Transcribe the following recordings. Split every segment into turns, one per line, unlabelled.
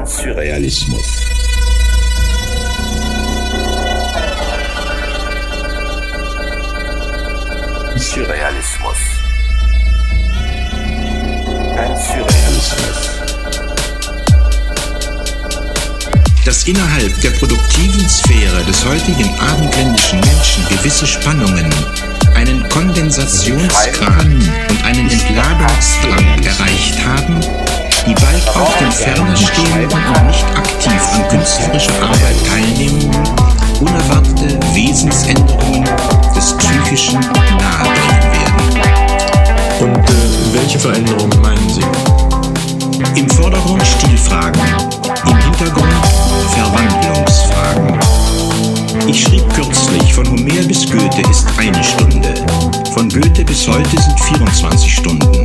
Surrealismus. Surrealismus. Surrealismus.
Dass innerhalb der produktiven Sphäre des heutigen abendländischen Menschen gewisse Spannungen einen Kondensationsgrad und einen Entladungsdrang erreicht haben, ferner stehenden und nicht aktiv an künstlerischer Arbeit teilnehmenden unerwartete Wesensänderungen des Psychischen nahebringen werden.
Und äh, welche Veränderungen meinen Sie?
Im Vordergrund Stilfragen, im Hintergrund Verwandlungsfragen. Ich schrieb kürzlich, von Homer bis Goethe ist eine Stunde, von Goethe bis heute sind 24 Stunden.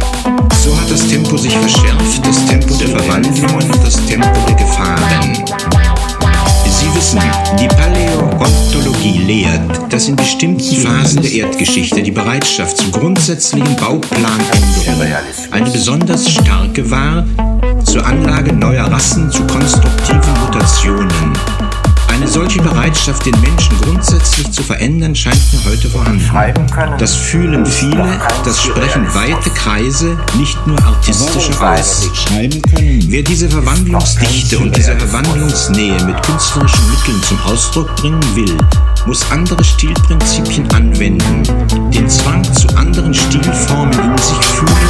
So hat das Tempo sich verschärft, das Tempo der Verwandlungen und das Tempo der Gefahren. Sie wissen, die Paläontologie lehrt, dass in bestimmten Phasen der Erdgeschichte die Bereitschaft zu grundsätzlichen Bauplanänderungen eine besonders starke war, zur Anlage neuer Rassen, zu konstruktiven Mutationen. Eine solche Bereitschaft, den Menschen grundsätzlich zu verändern, scheint mir heute vorhanden. Das fühlen viele, das sprechen weite Kreise, nicht nur artistische aus. Wer diese Verwandlungsdichte und diese Verwandlungsnähe mit künstlerischen Mitteln zum Ausdruck bringen will, muss andere Stilprinzipien anwenden, den Zwang zu anderen Stilformen in sich fühlen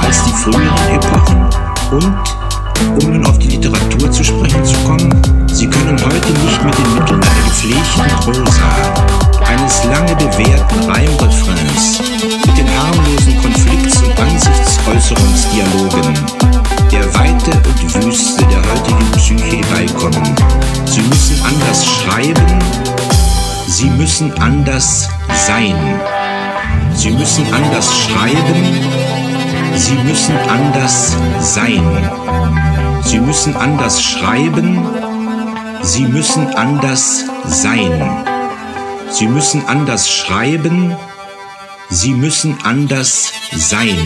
als die früheren Epochen und, um nun auf die Literatur zu sprechen zu kommen, können heute nicht mit den Mitteln einer gepflegten Prosa, eines lange bewährten Reimrefrains, mit den harmlosen Konflikts- und Ansichtsäußerungsdialogen, der Weite und Wüste der heutigen Psyche beikommen. Sie müssen anders schreiben, sie müssen anders sein. Sie müssen anders schreiben, Sie müssen anders sein. Sie müssen anders schreiben. Sie müssen anders sein. Sie müssen anders schreiben. Sie müssen anders sein.